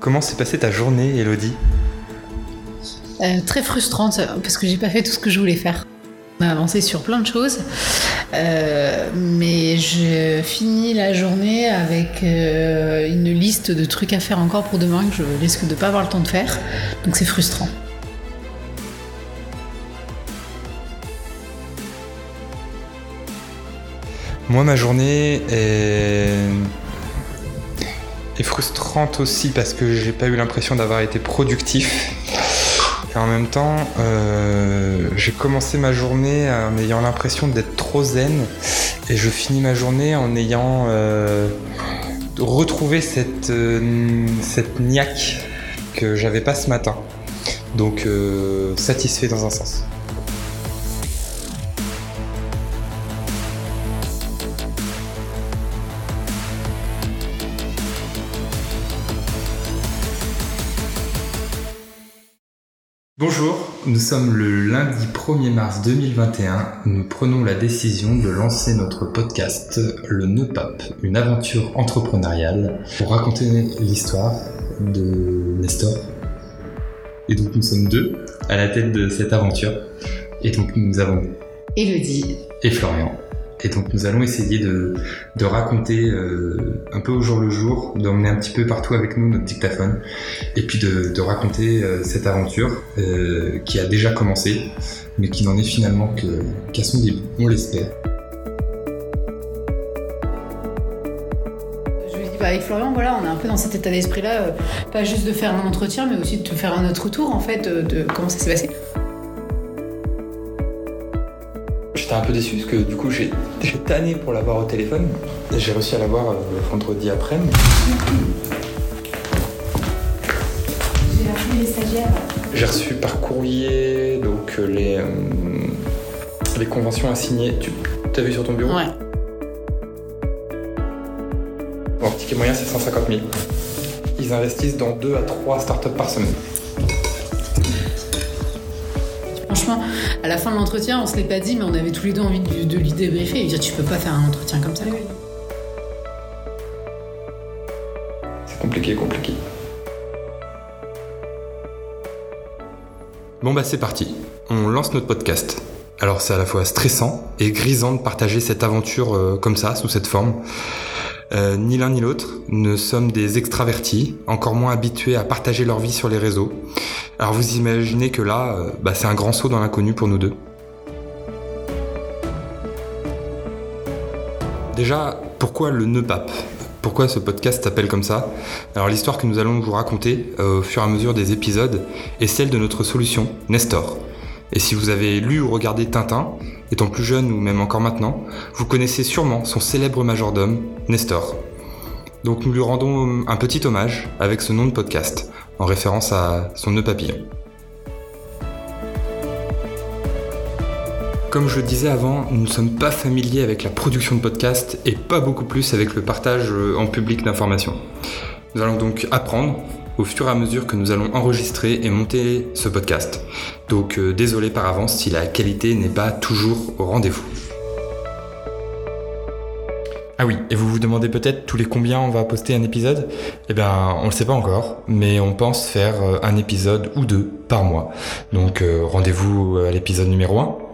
Comment s'est passée ta journée, Elodie Euh, très frustrante parce que j'ai pas fait tout ce que je voulais faire. On a avancé sur plein de choses, euh, mais je finis la journée avec euh, une liste de trucs à faire encore pour demain que je risque de pas avoir le temps de faire, donc c'est frustrant. Moi, ma journée est... est frustrante aussi parce que j'ai pas eu l'impression d'avoir été productif. Et en même temps, euh, j'ai commencé ma journée en ayant l'impression d'être trop zen et je finis ma journée en ayant euh, retrouvé cette, euh, cette niaque que j'avais pas ce matin. Donc satisfait dans un sens. Bonjour, nous sommes le lundi 1er mars 2021. Nous prenons la décision de lancer notre podcast Le Nœud Pape, une aventure entrepreneuriale pour raconter l'histoire de Nestor. Et donc nous sommes deux à la tête de cette aventure. Et donc nous avons Elodie. et Florian. Et donc nous allons essayer de, raconter euh, un peu au jour le jour, d'emmener un petit peu partout avec nous notre dictaphone, et puis de, raconter euh, cette aventure euh, qui a déjà commencé, mais qui n'en est finalement qu'à son début, on l'espère. Bah, avec Florian, voilà, on est un peu dans cet état d'esprit-là, pas juste de faire un entretien, mais aussi de faire un autre retour en fait de comment ça s'est passé. J'étais un peu déçu parce que du coup j'ai j'ai tanné pour l'avoir au téléphone. J'ai réussi à l'avoir euh, vendredi après-midi. J'ai appelé les stagiaires. J'ai reçu par courrier donc euh, les, euh, les conventions à signer. Tu as vu sur ton bureau? Ouais. Bon, ticket moyen c'est 150 000. Ils investissent dans 2 à 3 startups par semaine. Franchement, à la fin de l'entretien, on se l'est pas dit, mais on avait tous les deux envie de, de lui débriefer et lui dire tu peux pas faire un entretien comme ça. C'est compliqué, compliqué. Bon bah c'est parti, on lance notre podcast. Alors c'est à la fois stressant et grisant de partager cette aventure euh, comme ça, sous cette forme. Euh, ni l'un ni l'autre ne sommes des extravertis, encore moins habitués à partager leur vie sur les réseaux. Alors vous imaginez que là, euh, bah, c'est un grand saut dans l'inconnu pour nous deux. Déjà, pourquoi le nœud pape? Pourquoi ce podcast s'appelle comme ça? Alors l'histoire que nous allons vous raconter euh, au fur et à mesure des épisodes est celle de notre solution, Nestor. Et si vous avez lu ou regardé Tintin, étant plus jeune ou même encore maintenant, vous connaissez sûrement son célèbre majordome, Nestor. Donc nous lui rendons un petit hommage avec ce nom de podcast, en référence à son nœud papillon. Comme je le disais avant, nous ne sommes pas familiers avec la production de podcasts et pas beaucoup plus avec le partage en public d'informations. Nous allons donc apprendre au fur et à mesure que nous allons enregistrer et monter ce podcast. Donc euh, désolé par avance si la qualité n'est pas toujours au rendez-vous. Ah oui, et vous vous demandez peut-être tous les combien on va poster un épisode? Eh bien, on le sait pas encore, mais on pense faire euh, un épisode ou deux par mois. Donc euh, rendez-vous à l'épisode numéro 1